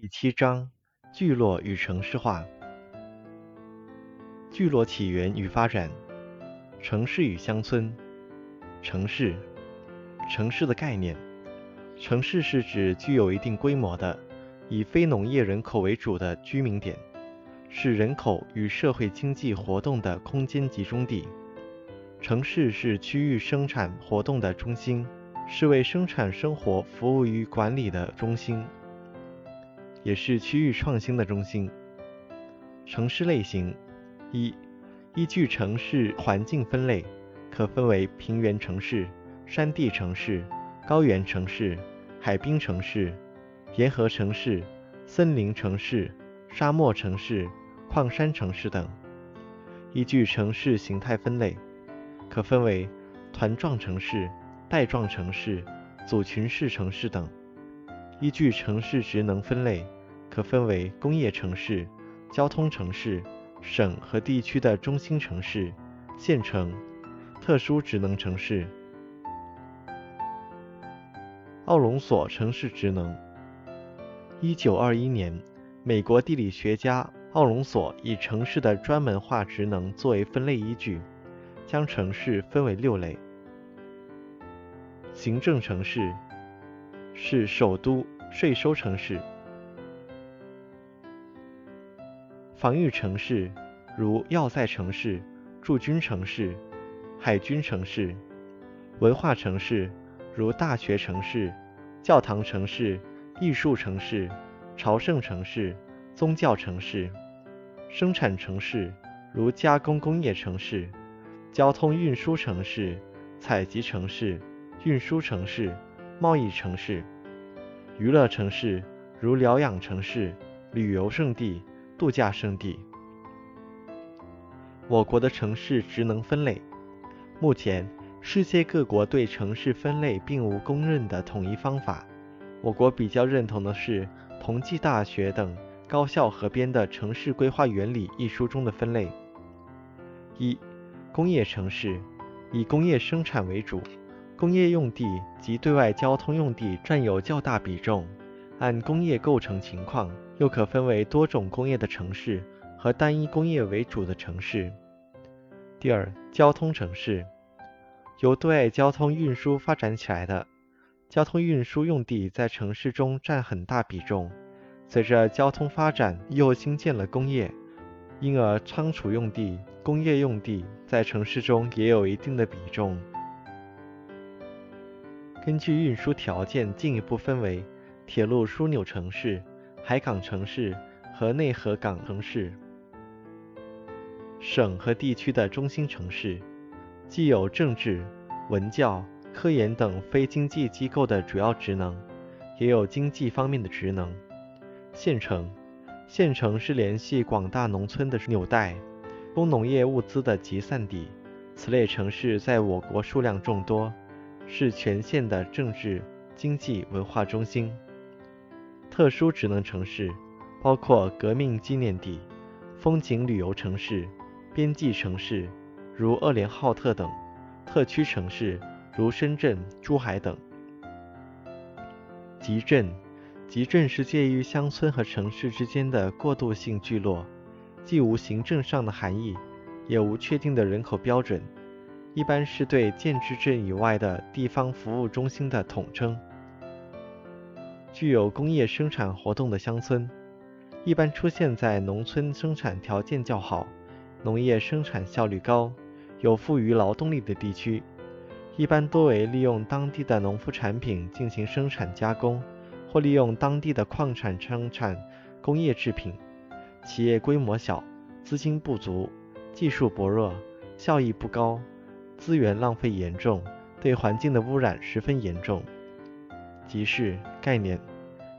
第七章：聚落与城市化。聚落起源与发展，城市与乡村。城市，城市的概念。城市是指具有一定规模的，以非农业人口为主的居民点，是人口与社会经济活动的空间集中地。城市是区域生产活动的中心，是为生产生活服务与管理的中心。也是区域创新的中心。城市类型一，依据城市环境分类，可分为平原城市、山地城市、高原城市、海滨城市、沿河城市、森林城市、沙漠城市、矿山城市等。依据城市形态分类，可分为团状城市、带状城市、组群式城市等。依据城市职能分类。可分为工业城市、交通城市、省和地区的中心城市、县城、特殊职能城市。奥隆索城市职能。一九二一年，美国地理学家奥隆索以城市的专门化职能作为分类依据，将城市分为六类：行政城市是首都、税收城市。防御城市，如要塞城市、驻军城市、海军城市；文化城市，如大学城市、教堂城市、艺术城市、朝圣城市、宗教城市；生产城市，如加工工业城市、交通运输城市、采集城市、运输城市、贸易城市；娱乐城市，如疗养城市、旅游胜地。度假胜地。我国的城市职能分类，目前世界各国对城市分类并无公认的统一方法。我国比较认同的是同济大学等高校合编的《城市规划原理》一书中的分类：一、工业城市，以工业生产为主，工业用地及对外交通用地占有较大比重。按工业构成情况，又可分为多种工业的城市和单一工业为主的城市。第二，交通城市，由对外交通运输发展起来的，交通运输用地在城市中占很大比重。随着交通发展，又兴建了工业，因而仓储用地、工业用地在城市中也有一定的比重。根据运输条件，进一步分为。铁路枢纽城市、海港城市和内河港城市，省和地区的中心城市，既有政治、文教、科研等非经济机构的主要职能，也有经济方面的职能。县城，县城是联系广大农村的纽带，供农业物资的集散地。此类城市在我国数量众多，是全县的政治、经济、文化中心。特殊职能城市包括革命纪念地、风景旅游城市、边际城市如鄂连浩特等；特区城市如深圳、珠海等。集镇，集镇是介于乡村和城市之间的过渡性聚落，既无行政上的含义，也无确定的人口标准，一般是对建制镇以外的地方服务中心的统称。具有工业生产活动的乡村，一般出现在农村生产条件较好、农业生产效率高、有富余劳动力的地区，一般多为利用当地的农副产品进行生产加工，或利用当地的矿产生产工业制品。企业规模小，资金不足，技术薄弱，效益不高，资源浪费严重，对环境的污染十分严重。集市概念，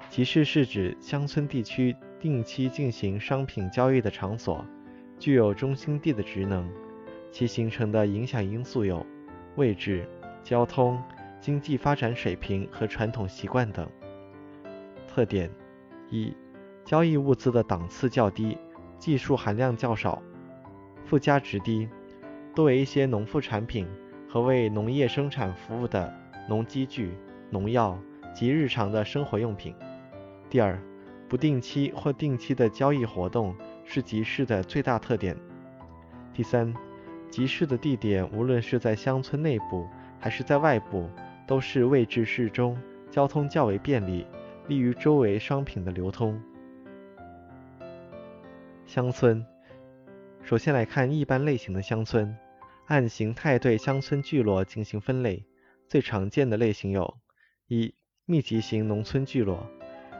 集市是指乡村地区定期进行商品交易的场所，具有中心地的职能。其形成的影响因素有位置、交通、经济发展水平和传统习惯等。特点：一、交易物资的档次较低，技术含量较少，附加值低，多为一些农副产品和为农业生产服务的农机具、农药。及日常的生活用品。第二，不定期或定期的交易活动是集市的最大特点。第三，集市的地点无论是在乡村内部还是在外部，都是位置适中，交通较为便利，利于周围商品的流通。乡村，首先来看一般类型的乡村，按形态对乡村聚落进行分类。最常见的类型有：一、密集型农村聚落，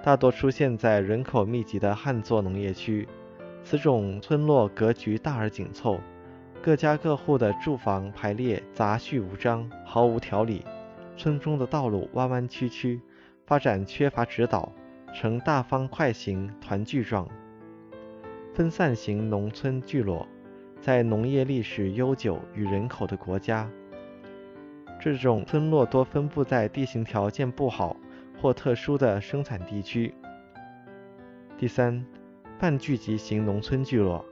大多出现在人口密集的旱作农业区。此种村落格局大而紧凑，各家各户的住房排列杂序无章，毫无条理。村中的道路弯弯曲曲，发展缺乏指导，呈大方块形团聚状。分散型农村聚落，在农业历史悠久与人口的国家，这种村落多分布在地形条件不好或特殊的生产地区。第三，半聚集型农村聚落，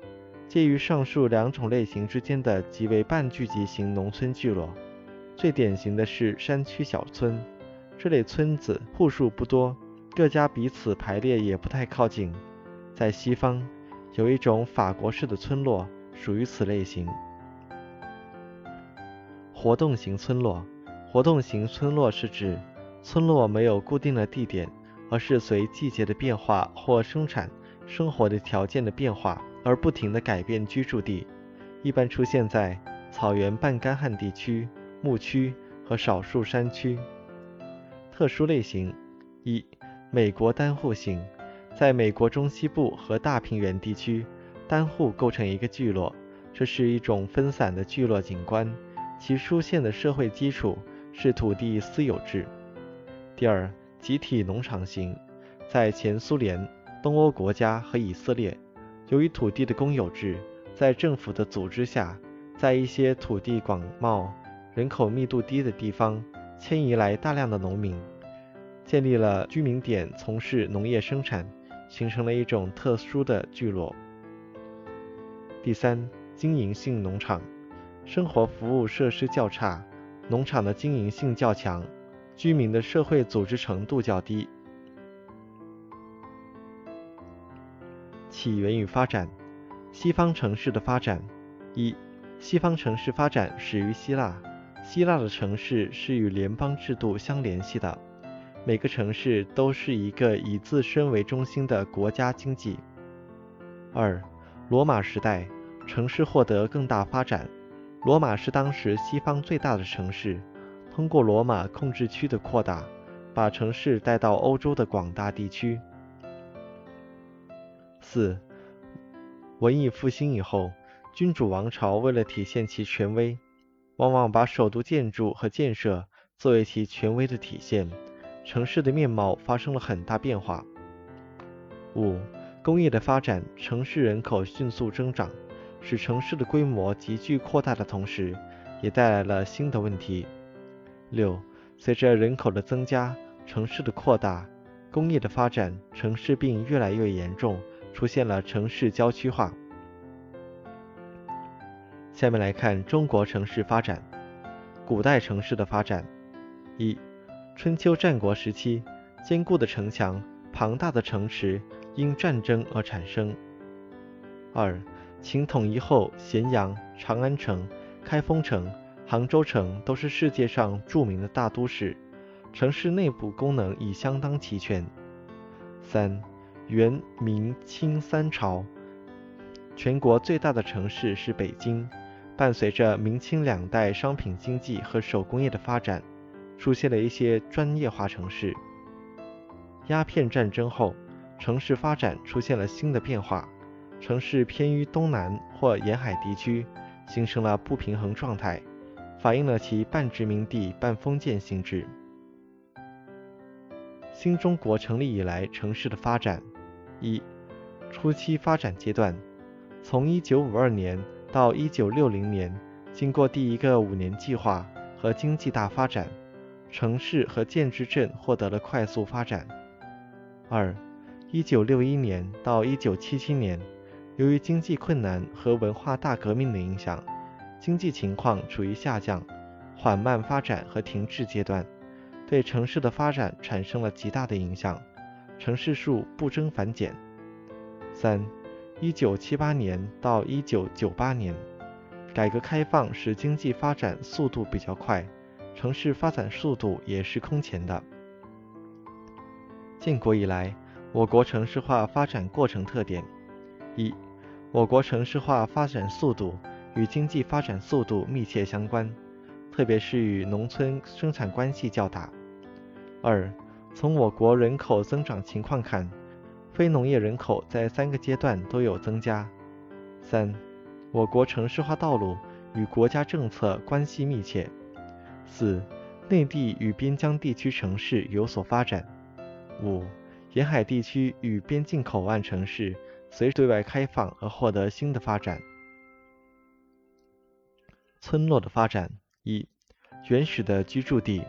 介于上述两种类型之间的即为半聚集型农村聚落。最典型的是山区小村，这类村子户数不多，各家彼此排列也不太靠近。在西方。有一种法国式的村落属于此类型。活动型村落，活动型村落是指村落没有固定的地点，而是随季节的变化或生产生活的条件的变化而不停地改变居住地，一般出现在草原半干旱地区、牧区和少数山区。特殊类型一，美国单户型。在美国中西部和大平原地区，单户构成一个聚落，这是一种分散的聚落景观，其出现的社会基础是土地私有制。第二，集体农场型，在前苏联、东欧国家和以色列，由于土地的公有制，在政府的组织下，在一些土地广袤、人口密度低的地方，迁移来大量的农民，建立了居民点，从事农业生产。形成了一种特殊的聚落。第三，经营性农场，生活服务设施较差，农场的经营性较强，居民的社会组织程度较低。起源与发展，西方城市的发展。一，西方城市发展始于希腊，希腊的城市是与联邦制度相联系的。每个城市都是一个以自身为中心的国家经济。二，罗马时代，城市获得更大发展。罗马是当时西方最大的城市，通过罗马控制区的扩大，把城市带到欧洲的广大地区。四，文艺复兴以后，君主王朝为了体现其权威，往往把首都建筑和建设作为其权威的体现。城市的面貌发生了很大变化。五、工业的发展，城市人口迅速增长，使城市的规模急剧扩大的同时，也带来了新的问题。六、随着人口的增加，城市的扩大，工业的发展，城市病越来越严重，出现了城市郊区化。下面来看中国城市发展，古代城市的发展。一春秋战国时期，坚固的城墙、庞大的城池因战争而产生。二、秦统一后，咸阳、长安城、开封城、杭州城都是世界上著名的大都市，城市内部功能已相当齐全。三、元、明、清三朝，全国最大的城市是北京。伴随着明清两代商品经济和手工业的发展。出现了一些专业化城市。鸦片战争后，城市发展出现了新的变化，城市偏于东南或沿海地区，形成了不平衡状态，反映了其半殖民地半封建性质。新中国成立以来，城市的发展：一、初期发展阶段，从1952年到1960年，经过第一个五年计划和经济大发展。城市和建制镇获得了快速发展。二，一九六一年到一九七七年，由于经济困难和文化大革命的影响，经济情况处于下降、缓慢发展和停滞阶段，对城市的发展产生了极大的影响。城市数不增反减。三，一九七八年到一九九八年，改革开放使经济发展速度比较快，城市发展速度也是空前的。建国以来，我国城市化发展过程特点：一，我国城市化发展速度与经济发展速度密切相关，特别是与农村生产关系较大。二，从我国人口增长情况看，非农业人口在三个阶段都有增加。三，我国城市化道路与国家政策关系密切。四，内地与边疆地区城市有所发展。五、沿海地区与边境口岸城市随对外开放而获得新的发展。村落的发展一、原始的居住地。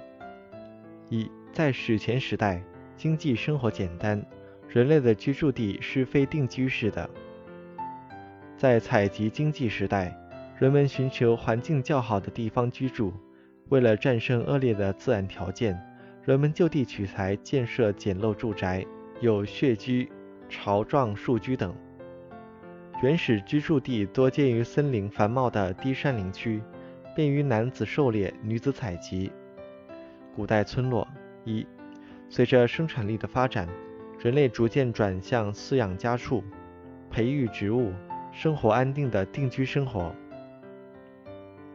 一、在史前时代，经济生活简单，人类的居住地是非定居式的。在采集经济时代，人们寻求环境较好的地方居住，为了战胜恶劣的自然条件。人们就地取材建设简陋住宅，有穴居、巢状树居等。原始居住地多见于森林繁茂的低山林区，便于男子狩猎、女子采集。古代村落一，随着生产力的发展，人类逐渐转向饲养家畜、培育植物、生活安定的定居生活。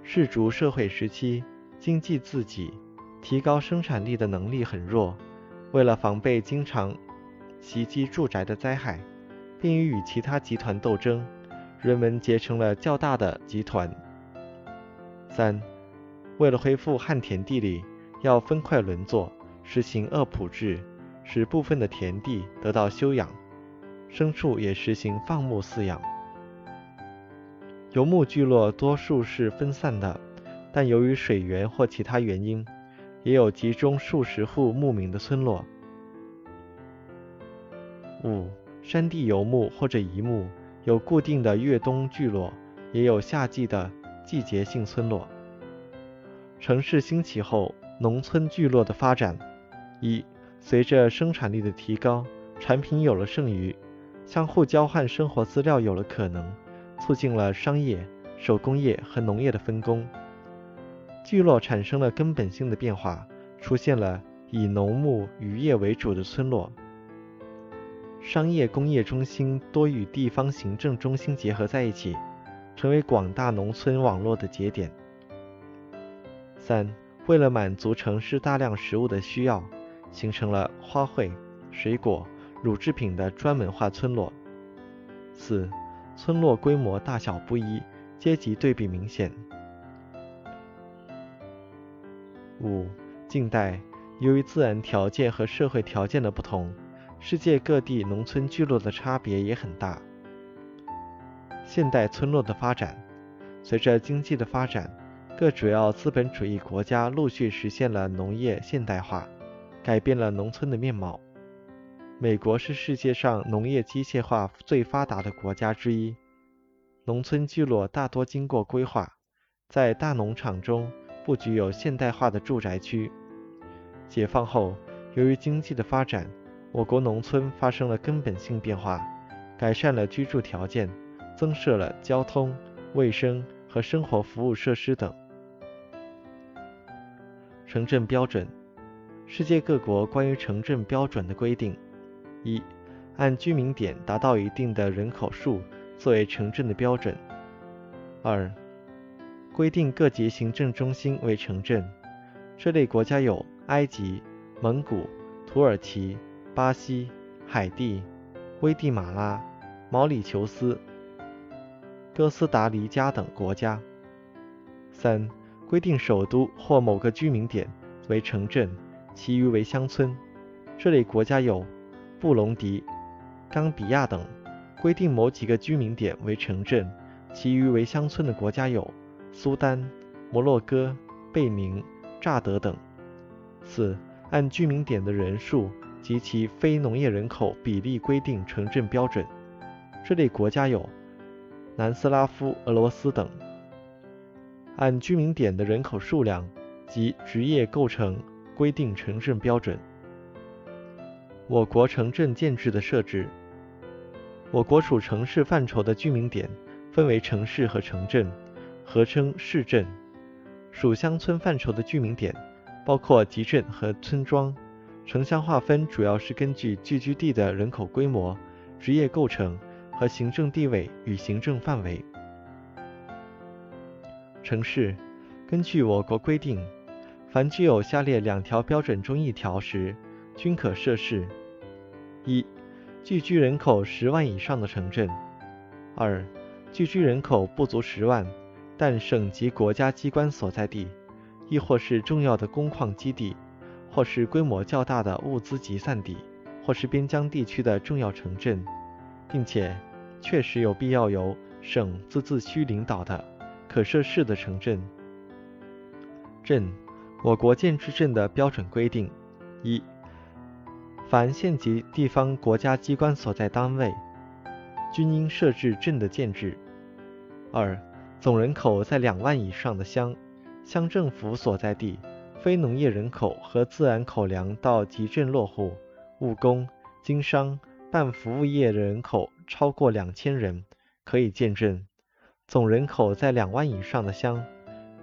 氏族社会时期，经济自给。提高生产力的能力很弱，为了防备经常袭击住宅的灾害，并与与其他集团斗争，人们结成了较大的集团。三，为了恢复旱田地里，要分块轮作，实行二普制，使部分的田地得到休养，牲畜也实行放牧饲养。游牧聚落多数是分散的，但由于水源或其他原因。也有集中数十户牧民的村落。五、山地游牧或者移牧，有固定的越冬聚落，也有夏季的季节性村落。城市兴起后，农村聚落的发展：一、随着生产力的提高，产品有了剩余，相互交换生活资料有了可能，促进了商业、手工业和农业的分工。聚落产生了根本性的变化，出现了以农牧渔业为主的村落。商业工业中心多与地方行政中心结合在一起，成为广大农村网络的节点。三、为了满足城市大量食物的需要，形成了花卉、水果、乳制品的专门化村落。四、村落规模大小不一，阶级对比明显。五、近代，由于自然条件和社会条件的不同，世界各地农村聚落的差别也很大。现代村落的发展，随着经济的发展，各主要资本主义国家陆续实现了农业现代化，改变了农村的面貌。美国是世界上农业机械化最发达的国家之一，农村聚落大多经过规划，在大农场中。布局有现代化的住宅区。解放后，由于经济的发展，我国农村发生了根本性变化，改善了居住条件，增设了交通、卫生和生活服务设施等。城镇标准，世界各国关于城镇标准的规定：一、按居民点达到一定的人口数作为城镇的标准；二、规定各级行政中心为城镇，这类国家有埃及、蒙古、土耳其、巴西、海地、危地马拉、毛里求斯、哥斯达黎加等国家。三、规定首都或某个居民点为城镇，其余为乡村，这类国家有布隆迪、冈比亚等。规定某几个居民点为城镇，其余为乡村的国家有。苏丹、摩洛哥、贝宁、乍得等。四、按居民点的人数及其非农业人口比例规定城镇标准，这类国家有南斯拉夫、俄罗斯等。按居民点的人口数量及职业构成规定城镇标准。我国城镇建制的设置。我国属城市范畴的居民点分为城市和城镇，合称市镇；属乡村范畴的居民点包括集镇和村庄。城乡划分主要是根据聚居地的人口规模、职业构成和行政地位与行政范围。城市根据我国规定，凡具有下列两条标准中一条时，均可设市：一、聚居人口十万以上的城镇；二、聚居人口不足十万，但省级国家机关所在地，亦或是重要的工矿基地，或是规模较大的物资集散地，或是边疆地区的重要城镇，并且确实有必要由省自治区领导的可设市的城镇。镇，我国建制镇的标准规定：一、凡县级地方国家机关所在单位，均应设置镇的建制。二、总人口在两万以上的乡，乡政府所在地，非农业人口和自然口粮到集镇落户、务工、经商、办服务业人口超过两千人，可以见证。总人口在两万以上的乡，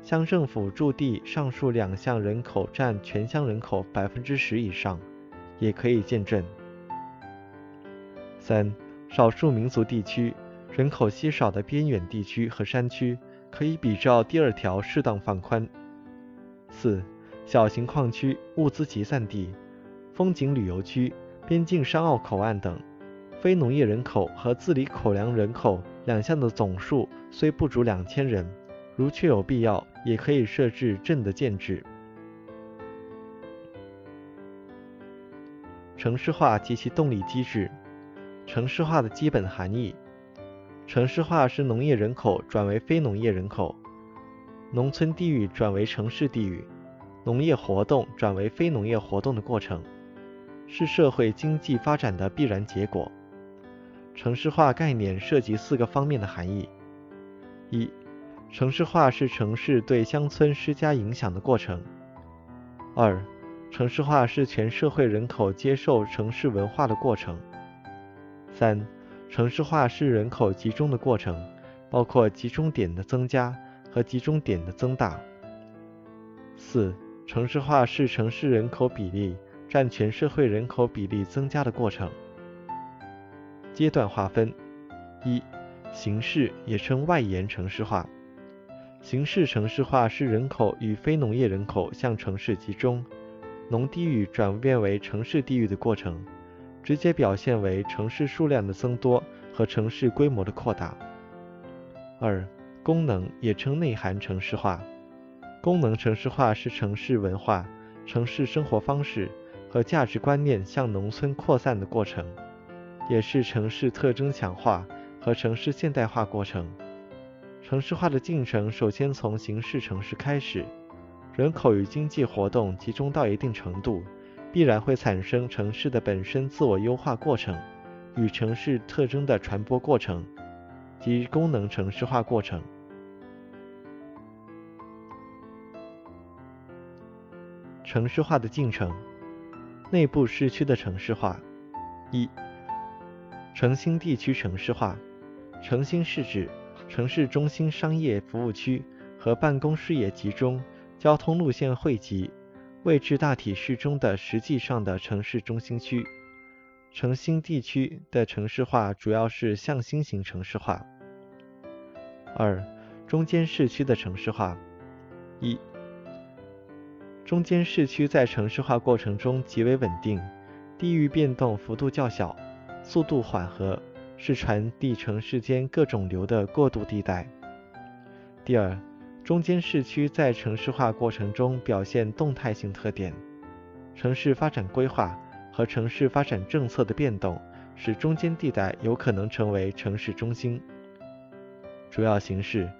乡政府驻地上述两项人口占全乡人口百分之十以上。也可以见证。三、少数民族地区、人口稀少的边远地区和山区，可以比照第二条适当放宽。四、小型矿区、物资集散地、风景旅游区、边境商澳口岸等，非农业人口和自理口粮人口两项的总数虽不足两千人，如确有必要，也可以设置镇的建制。城市化及其动力机制。城市化的基本含义：城市化是农业人口转为非农业人口，农村地域转为城市地域，农业活动转为非农业活动的过程，是社会经济发展的必然结果。城市化概念涉及四个方面的含义：一、城市化是城市对乡村施加影响的过程；二、城市化是全社会人口接受城市文化的过程。三、城市化是人口集中的过程，包括集中点的增加和集中点的增大。四、城市化是城市人口比例占全社会人口比例增加的过程。阶段划分：一、形式也称外延城市化。形式城市化是人口与非农业人口向城市集中。农地域转变为城市地域的过程，直接表现为城市数量的增多和城市规模的扩大。二、功能也称内涵城市化。功能城市化是城市文化、城市生活方式和价值观念向农村扩散的过程，也是城市特征强化和城市现代化过程。城市化的进程首先从形式城市开始。人口与经济活动集中到一定程度，必然会产生城市的本身自我优化过程与城市特征的传播过程及功能城市化过程。城市化的进程，内部市区的城市化。一、城心地区城市化。城心是指城市中心商业服务区和办公事业集中。交通路线汇集，位置大体适中的实际上的城市中心区。城心地区的城市化主要是向心型城市化。二、中间市区的城市化。一、中间市区在城市化过程中极为稳定，地域变动幅度较小，速度缓和，是传递城市间各种流的过渡地带。第二。中间市区在城市化过程中表现动态性特点，城市发展规划和城市发展政策的变动，使中间地带有可能成为城市中心。主要形式：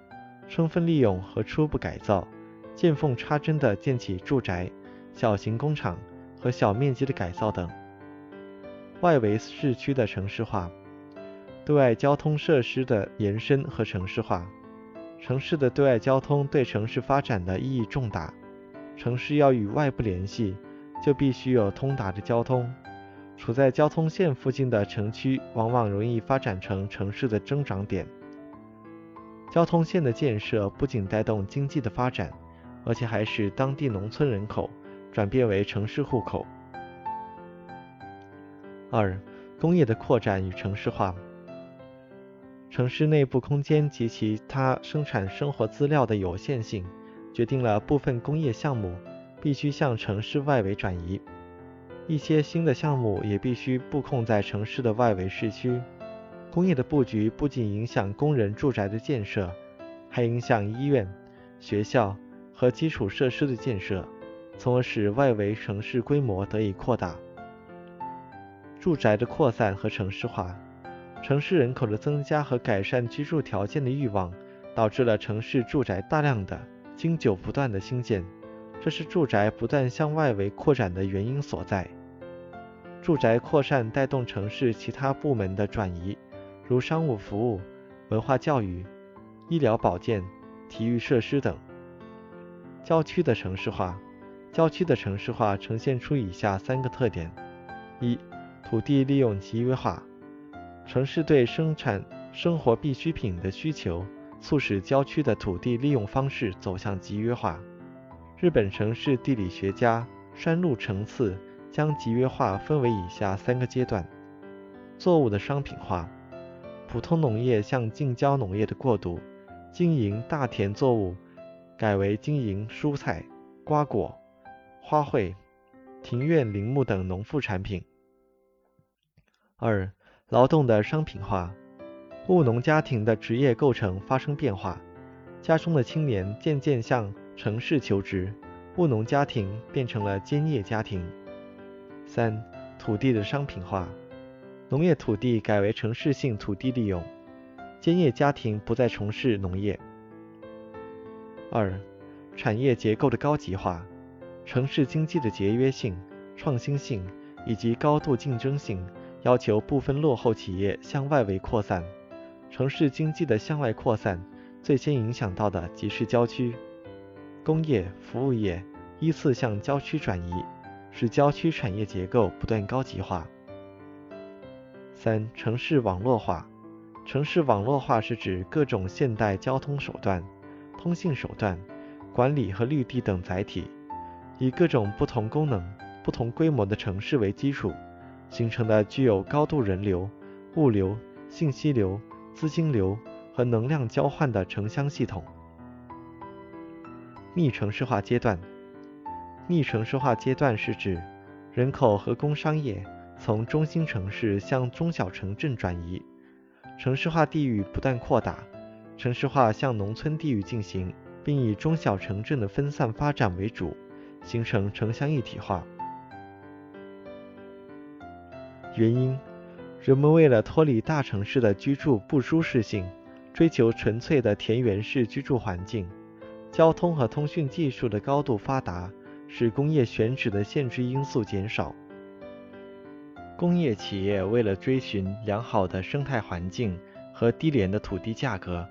充分利用和初步改造，见缝插针地建起住宅、小型工厂和小面积的改造等。外围市区的城市化，对外交通设施的延伸和城市化。城市的对外交通对城市发展的意义重大。城市要与外部联系，就必须有通达的交通。处在交通线附近的城区往往容易发展成城市的增长点。交通线的建设不仅带动经济的发展，而且还使当地农村人口转变为城市户口。二、工业的扩展与城市化。城市内部空间及其他生产生活资料的有限性，决定了部分工业项目必须向城市外围转移。一些新的项目也必须布控在城市的外围市区。工业的布局不仅影响工人住宅的建设，还影响医院、学校和基础设施的建设，从而使外围城市规模得以扩大。住宅的扩散和城市化，城市人口的增加和改善居住条件的欲望，导致了城市住宅大量的、经久不断的兴建，这是住宅不断向外围扩展的原因所在。住宅扩散带动城市其他部门的转移，如商务服务、文化教育、医疗保健、体育设施等。郊区的城市化，郊区的城市化呈现出以下三个特点：一、土地利用集约化，城市对生产生活必需品的需求，促使郊区的土地利用方式走向集约化。日本城市地理学家山路成次。将集约化分为以下三个阶段：作物的商品化，普通农业向近郊农业的过渡，经营大田作物改为经营蔬菜、瓜果、花卉、庭院林木等农副产品。二、劳动的商品化，务农家庭的职业构成发生变化，家中的青年渐渐向城市求职，务农家庭变成了兼业家庭。三、土地的商品化，农业土地改为城市性土地利用，兼业家庭不再从事农业。二、产业结构的高级化，城市经济的节约性、创新性以及高度竞争性，要求部分落后企业向外围扩散。城市经济的向外扩散，最先影响到的即是郊区，工业、服务业依次向郊区转移。使郊区产业结构不断高级化。三、城市网络化。城市网络化是指各种现代交通手段、通信手段、管理和绿地等载体，以各种不同功能、不同规模的城市为基础，形成的具有高度人流、物流、信息流、资金流和能量交换的城乡系统。逆城市化阶段。逆城市化阶段是指人口和工商业从中心城市向中小城镇转移，城市化地域不断扩大，城市化向农村地域进行，并以中小城镇的分散发展为主，形成城乡一体化。原因：人们为了脱离大城市的居住不舒适性，追求纯粹的田园式居住环境，交通和通讯技术的高度发达。使工业选址的限制因素减少。工业企业为了追寻良好的生态环境和低廉的土地价格，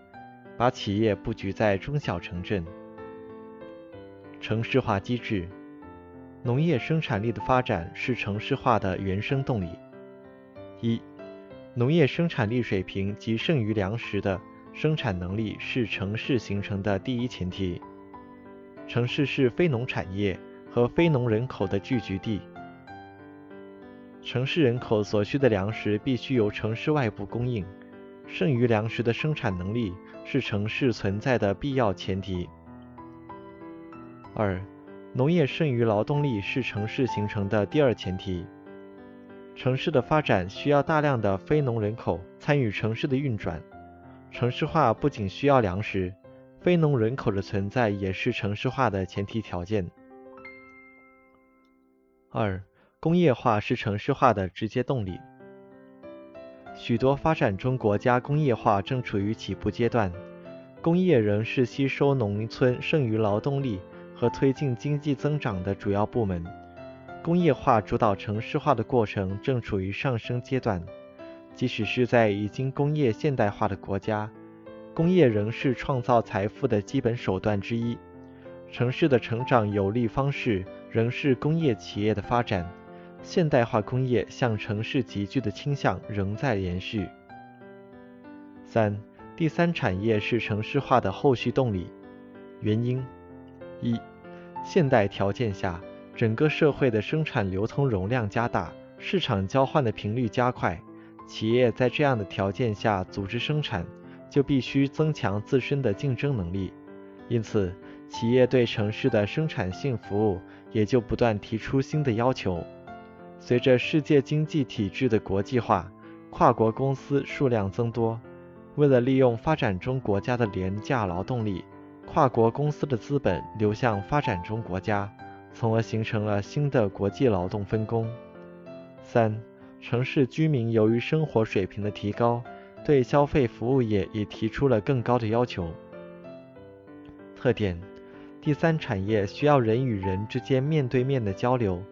把企业布局在中小城镇。城市化机制，农业生产力的发展是城市化的原生动力。一、农业生产力水平及剩余粮食的生产能力是城市形成的第一前提。城市是非农产业。和非农人口的聚集地，城市人口所需的粮食必须由城市外部供应，剩余粮食的生产能力是城市存在的必要前提。二、农业剩余劳动力是城市形成的第二前提。城市的发展需要大量的非农人口参与城市的运转，城市化不仅需要粮食，非农人口的存在也是城市化的前提条件。二、工业化是城市化的直接动力。许多发展中国家工业化正处于起步阶段，工业仍是吸收农村剩余劳动力和推进经济增长的主要部门。工业化主导城市化的过程正处于上升阶段。即使是在已经工业现代化的国家，工业仍是创造财富的基本手段之一。城市的成长有利方式。仍是工业企业的发展，现代化工业向城市集聚的倾向仍在延续。三、第三产业是城市化的后续动力。原因：一、现代条件下，整个社会的生产流通容量加大，市场交换的频率加快，企业在这样的条件下组织生产，就必须增强自身的竞争能力。因此，企业对城市的生产性服务也就不断提出新的要求。随着世界经济体制的国际化，跨国公司数量增多。为了利用发展中国家的廉价劳动力，跨国公司的资本流向发展中国家，从而形成了新的国际劳动分工。三、城市居民由于生活水平的提高，对消费服务业也提出了更高的要求。特点：第三产业需要人与人之间面对面的交流。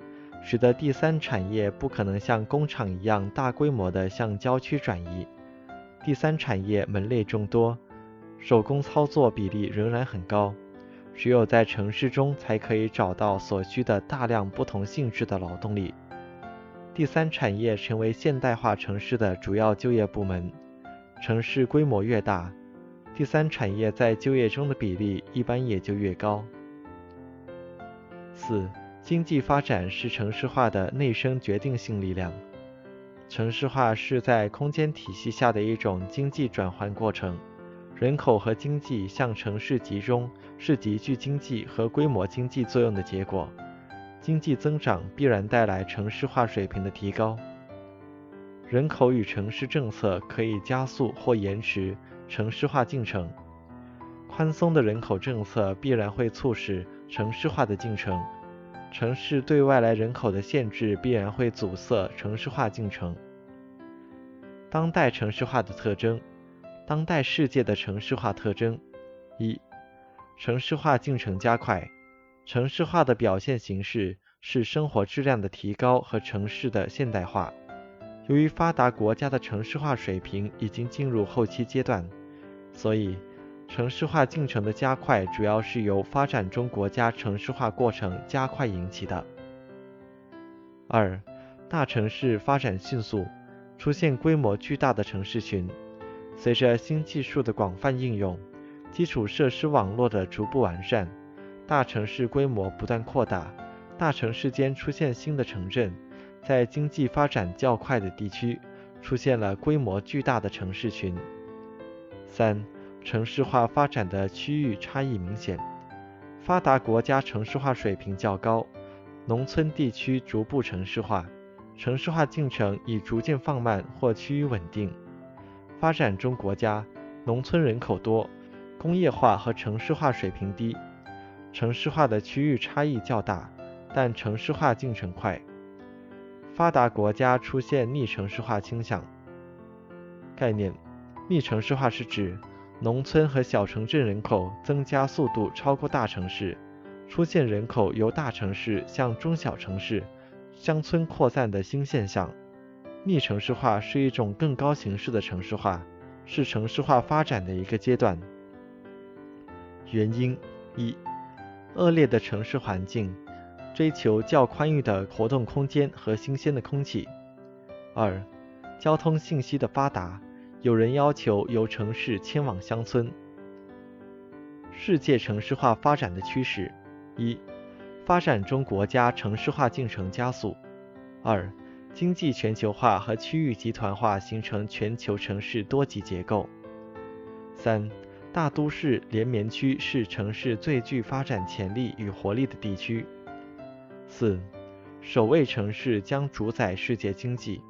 使得第三产业不可能像工厂一样大规模地向郊区转移。第三产业门类众多，手工操作比例仍然很高，只有在城市中才可以找到所需的大量不同性质的劳动力。第三产业成为现代化城市的主要就业部门。城市规模越大，第三产业在就业中的比例一般也就越高。四。经济发展是城市化的内生决定性力量。城市化是在空间体系下的一种经济转换过程，人口和经济向城市集中，是集聚经济和规模经济作用的结果。经济增长必然带来城市化水平的提高。人口与城市政策可以加速或延迟城市化进程。宽松的人口政策必然会促使城市化的进程。城市对外来人口的限制必然会阻塞城市化进程。当代城市化的特征，当代世界的城市化特征：一、城市化进程加快。城市化的表现形式是生活质量的提高和城市的现代化。由于发达国家的城市化水平已经进入后期阶段，所以。城市化进程的加快，主要是由发展中国家城市化过程加快引起的。二、大城市发展迅速，出现规模巨大的城市群。随着新技术的广泛应用，基础设施网络的逐步完善，大城市规模不断扩大，大城市间出现新的城镇，在经济发展较快的地区，出现了规模巨大的城市群。三。城市化发展的区域差异明显，发达国家城市化水平较高，农村地区逐步城市化，城市化进程已逐渐放慢或趋于稳定。发展中国家农村人口多，工业化和城市化水平低，城市化的区域差异较大，但城市化进程快。发达国家出现逆城市化倾向。概念：逆城市化是指。农村和小城镇人口增加速度超过大城市，出现人口由大城市向中小城市、乡村扩散的新现象。逆城市化是一种更高形式的城市化，是城市化发展的一个阶段。原因一：恶劣的城市环境，追求较宽裕的活动空间和新鲜的空气；二、交通信息的发达。有人要求由城市迁往乡村。世界城市化发展的趋势：一、发展中国家城市化进程加速；二、经济全球化和区域集团化形成全球城市多级结构；三、大都市连绵区是城市最具发展潜力与活力的地区；四、首位城市将主宰世界经济；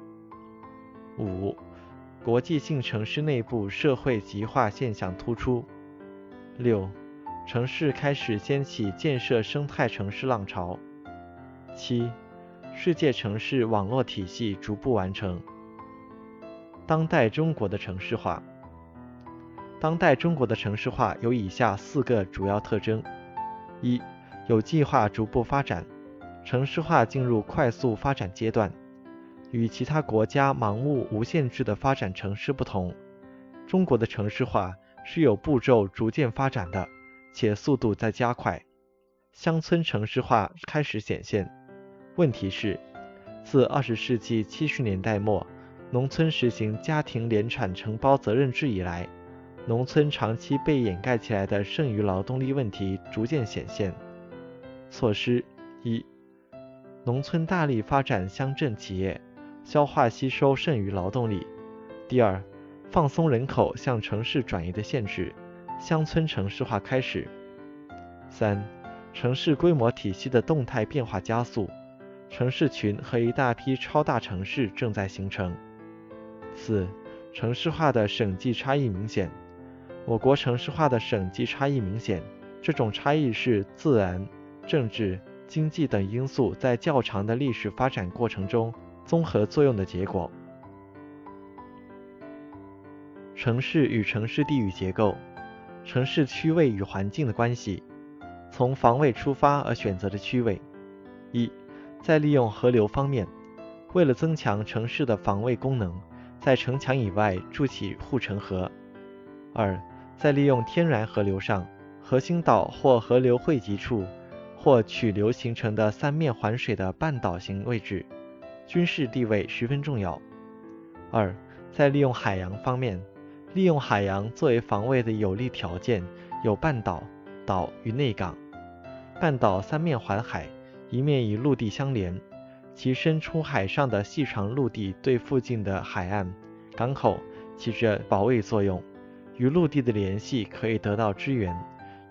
五。国际性城市内部社会极化现象突出。六，城市开始掀起建设生态城市浪潮。七，世界城市网络体系逐步完成。当代中国的城市化。当代中国的城市化有以下四个主要特征：一，有计划逐步发展，城市化进入快速发展阶段。与其他国家盲目无限制的发展城市不同，中国的城市化是有步骤逐渐发展的，且速度在加快。乡村城市化开始显现。问题是，自二十世纪七十年代末，农村实行家庭联产承包责任制以来，农村长期被掩盖起来的剩余劳动力问题逐渐显现。措施一：农村大力发展乡镇企业，消化吸收剩余劳动力。第二，放松人口向城市转移的限制，乡村城市化开始。三、城市规模体系的动态变化加速，城市群和一大批超大城市正在形成。四、城市化的省际差异明显。我国城市化的省际差异明显，这种差异是自然、政治、经济等因素在较长的历史发展过程中综合作用的结果。城市与城市地域结构、城市区位与环境的关系。从防卫出发而选择的区位。一，在利用河流方面，为了增强城市的防卫功能，在城墙以外筑起护城河。二，在利用天然河流上，核心岛或河流汇集处或曲流形成的三面环水的半岛型位置，军事地位十分重要。二，在利用海洋方面。利用海洋作为防卫的有利条件有半岛、岛与内港。半岛三面环海，一面与陆地相连，其伸出海上的细长陆地对附近的海岸、港口起着保卫作用，与陆地的联系可以得到支援，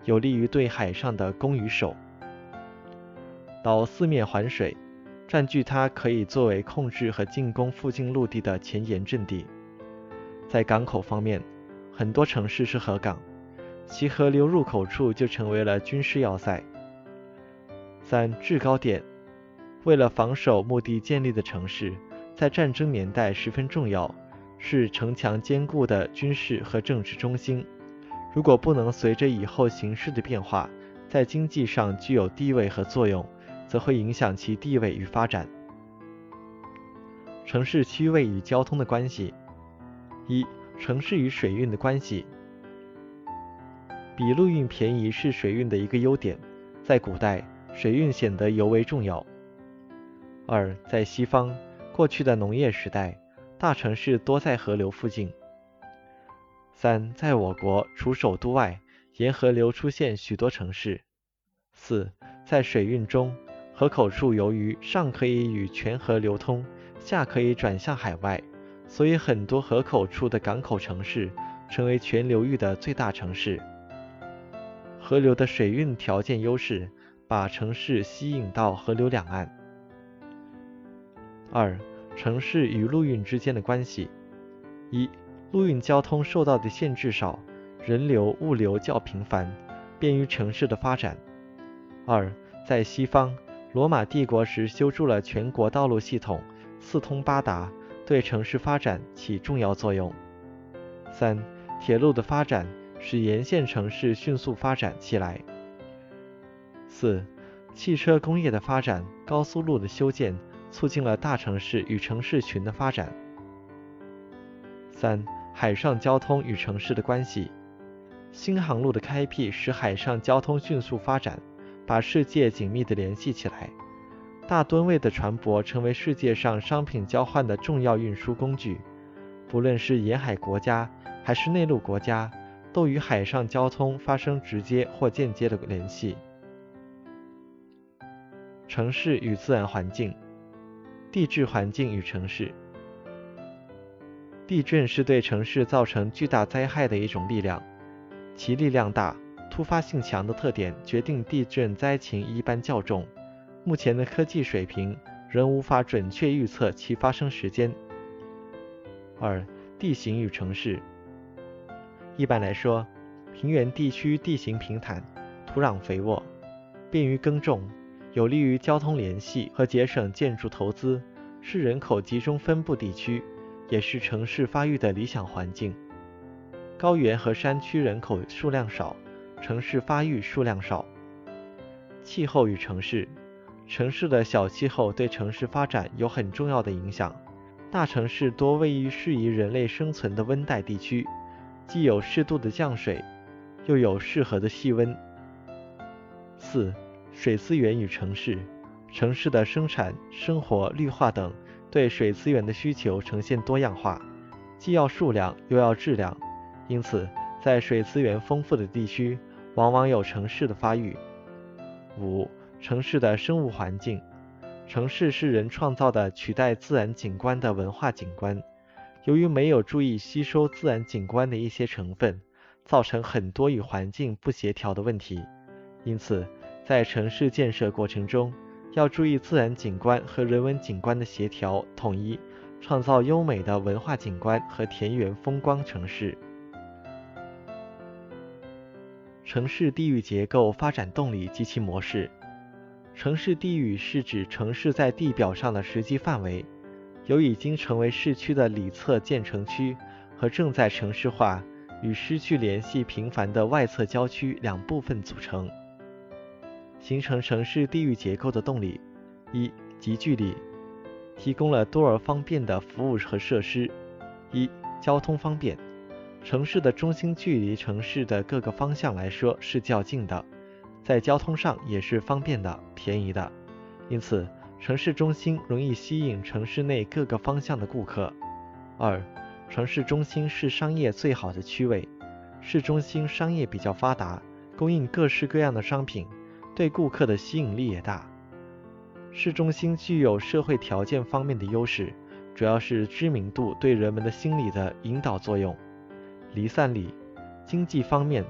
有利于对海上的攻与守。岛四面环水，占据它可以作为控制和进攻附近陆地的前沿阵地。在港口方面，很多城市是河港，其河流入口处就成为了军事要塞。三制高点，为了防守目的建立的城市，在战争年代十分重要，是城墙坚固的军事和政治中心。如果不能随着以后形势的变化，在经济上具有地位和作用，则会影响其地位与发展。城市区位与交通的关系。一、城市与水运的关系，比陆运便宜是水运的一个优点，在古代，水运显得尤为重要。二、在西方，过去的农业时代，大城市多在河流附近。三、在我国，除首都外，沿河流出现许多城市。四、在水运中，河口处由于上可以与全河流通，下可以转向海外。所以，很多河口处的港口城市成为全流域的最大城市。河流的水运条件优势，把城市吸引到河流两岸。二、城市与陆运之间的关系：一、陆运交通受到的限制少，人流物流较频繁，便于城市的发展。二、在西方，罗马帝国时修筑了全国道路系统，四通八达。对城市发展起重要作用。三、铁路的发展使沿线城市迅速发展起来。四、汽车工业的发展、高速路的修建，促进了大城市与城市群的发展。三、海上交通与城市的关系。新航路的开辟使海上交通迅速发展，把世界紧密地联系起来。大吨位的船舶成为世界上商品交换的重要运输工具，不论是沿海国家还是内陆国家，都与海上交通发生直接或间接的联系。城市与自然环境，地质环境与城市。地震是对城市造成巨大灾害的一种力量，其力量大、突发性强的特点决定地震灾情一般较重。目前的科技水平仍无法准确预测其发生时间。二、地形与城市。一般来说，平原地区地形平坦，土壤肥沃，便于耕种，有利于交通联系和节省建筑投资，是人口集中分布地区，也是城市发育的理想环境。高原和山区人口数量少，城市发育数量少。气候与城市。城市的小气候对城市发展有很重要的影响。大城市多位于适宜人类生存的温带地区，既有适度的降水，又有适合的气温。四、水资源与城市。城市的生产、生活、绿化等对水资源的需求呈现多样化，既要数量又要质量，因此在水资源丰富的地区，往往有城市的发育。五、城市的生物环境，城市是人创造的取代自然景观的文化景观。由于没有注意吸收自然景观的一些成分，造成很多与环境不协调的问题。因此，在城市建设过程中，要注意自然景观和人文景观的协调统一，创造优美的文化景观和田园风光城市。城市地域结构发展动力及其模式。城市地域是指城市在地表上的实际范围。由已经成为市区的里侧建成区和正在城市化与失去联系频繁的外侧郊区两部分组成，形成城市地域结构的动力。一、集聚力，提供了多而方便的服务和设施。一、交通方便，城市的中心距离城市的各个方向来说是较近的，在交通上也是方便的、便宜的，因此。城市中心容易吸引城市内各个方向的顾客。二、城市中心是商业最好的区位，市中心商业比较发达，供应各式各样的商品，对顾客的吸引力也大。市中心具有社会条件方面的优势，主要是知名度对人们的心理的引导作用。离散力，经济方面，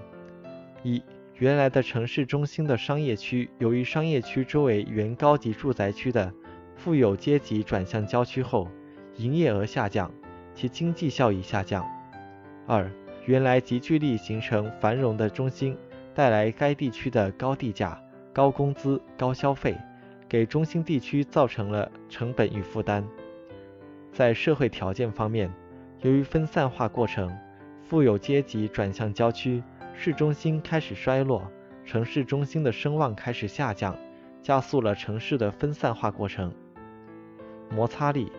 一。原来的城市中心的商业区，由于商业区周围原高级住宅区的富有阶级转向郊区后，营业额下降，其经济效益下降。二、原来集聚力形成繁荣的中心，带来该地区的高地价、高工资、高消费，给中心地区造成了成本与负担。在社会条件方面，由于分散化过程，富有阶级转向郊区。市中心开始衰落，城市中心的声望开始下降，加速了城市的分散化过程。摩擦力，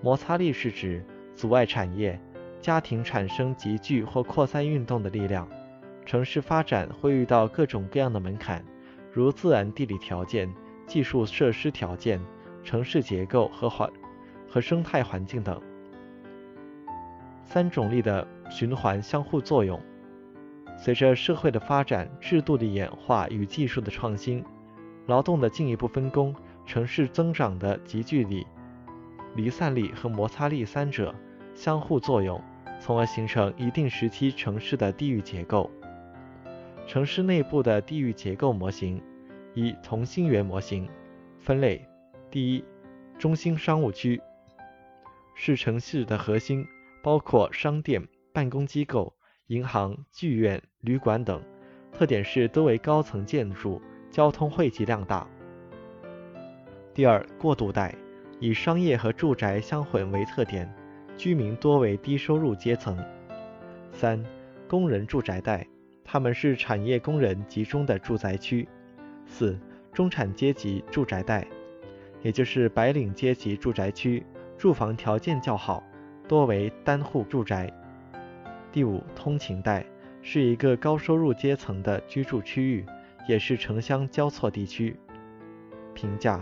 摩擦力是指阻碍产业、家庭产生集聚或扩散运动的力量。城市发展会遇到各种各样的门槛，如自然地理条件、技术设施条件、城市结构和环和生态环境等三种力的循环相互作用。随着社会的发展、制度的演化与技术的创新，劳动的进一步分工，城市增长的集聚力、离散力和摩擦力三者相互作用，从而形成一定时期城市的地域结构。城市内部的地域结构模型，一同心圆模型分类：第一，中心商务区是城市的核心，包括商店、办公机构。银行、剧院、旅馆等，特点是多为高层建筑，交通汇集量大。第二，过渡带以商业和住宅相混为特点，居民多为低收入阶层。三，工人住宅带，他们是产业工人集中的住宅区。四，中产阶级住宅带，也就是白领阶级住宅区，住房条件较好，多为单户住宅。第五，通勤带是一个高收入阶层的居住区域，也是城乡交错地区。评价：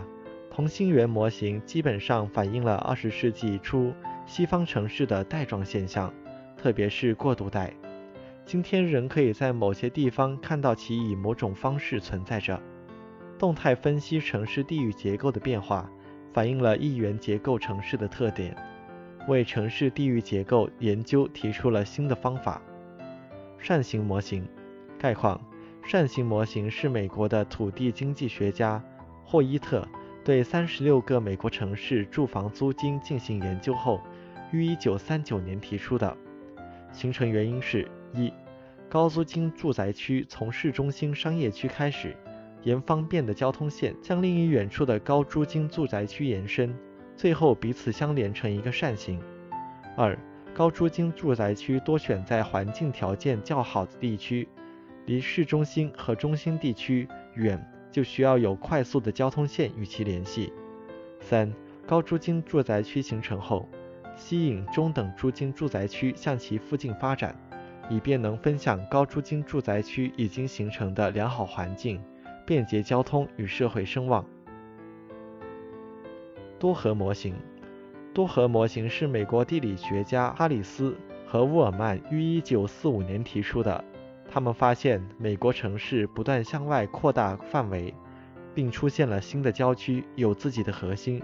同心圆模型基本上反映了二十世纪初西方城市的带状现象，特别是过渡带。今天仍可以在某些地方看到其以某种方式存在着。动态分析城市地域结构的变化，反映了一元结构城市的特点。为城市地域结构研究提出了新的方法。扇形模型概况：扇形模型是美国的土地经济学家霍伊特对三十六个美国城市住房租金进行研究后，于一九三九年提出的。形成原因是：一、高租金住宅区从市中心商业区开始，沿方便的交通线向另一远处的高租金住宅区延伸。最后彼此相连成一个扇形。二、高租金住宅区多选在环境条件较好的地区，离市中心和中心地区远，就需要有快速的交通线与其联系。三、高租金住宅区形成后，吸引中等租金住宅区向其附近发展，以便能分享高租金住宅区已经形成的良好环境、便捷交通与社会声望。多核模型。多核模型是美国地理学家哈里斯和沃尔曼于1945年提出的。他们发现美国城市不断向外扩大范围，并出现了新的郊区，有自己的核心。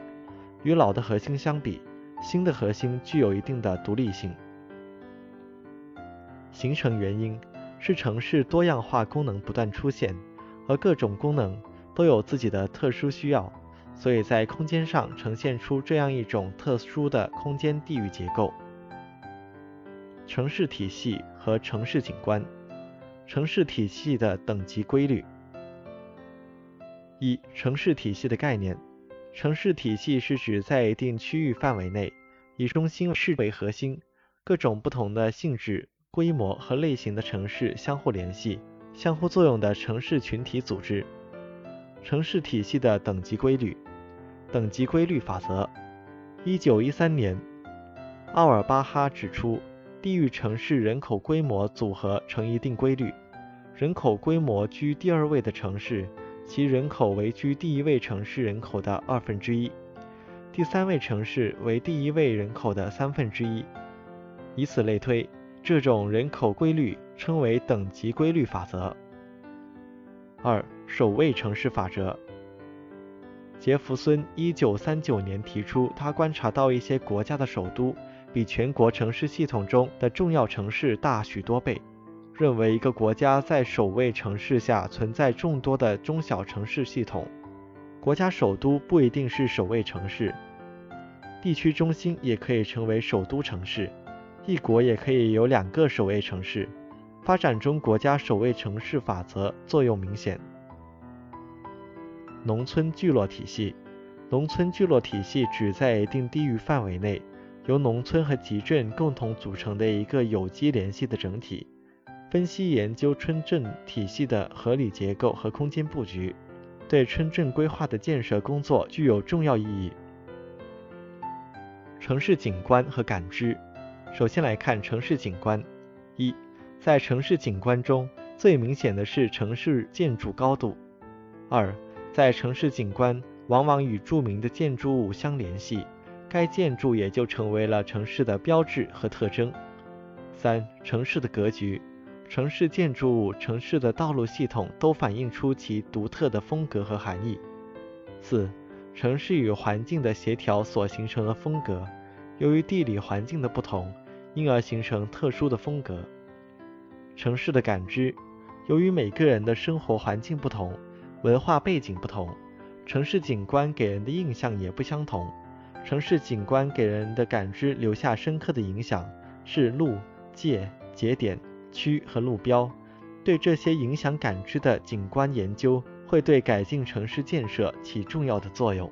与老的核心相比，新的核心具有一定的独立性。形成原因是城市多样化功能不断出现，而各种功能都有自己的特殊需要，所以在空间上呈现出这样一种特殊的空间地域结构。城市体系和城市景观。城市体系的等级规律。一、城市体系的概念。城市体系是指在一定区域范围内，以中心市为核心，各种不同的性质、规模和类型的城市相互联系、相互作用的城市群体组织。城市体系的等级规律。等级规律法则。一九一三年，奥尔巴哈指出。地域城市人口规模组合成一定规律，人口规模居第二位的城市，其人口为居第一位城市人口的二分之一，第三位城市为第一位人口的三分之一，以此类推。这种人口规律称为等级规律法则。二、首位城市法则。杰弗森一九三九年提出，他观察到一些国家的首都。比全国城市系统中的重要城市大许多倍。认为一个国家在首位城市下存在众多的中小城市系统。国家首都不一定是首位城市，地区中心也可以成为首都城市。一国也可以有两个首位城市。发展中国家首位城市法则作用明显。农村聚落体系。农村聚落体系指在一定地域范围内。由农村和集镇共同组成的一个有机联系的整体，分析研究村镇体系的合理结构和空间布局，对村镇规划的建设工作具有重要意义。城市景观和感知，首先来看城市景观。一，在城市景观中最明显的是城市建筑高度。二，在城市景观往往与著名的建筑物相联系。该建筑也就成为了城市的标志和特征。三、城市的格局，城市建筑物、城市的道路系统都反映出其独特的风格和含义。四、城市与环境的协调所形成的风格，由于地理环境的不同，因而形成特殊的风格。城市的感知，由于每个人的生活环境不同，文化背景不同，城市景观给人的印象也不相同。城市景观给人的感知留下深刻的影响，是路、界、节点、区和路标。对这些影响感知的景观研究，会对改进城市建设起重要的作用。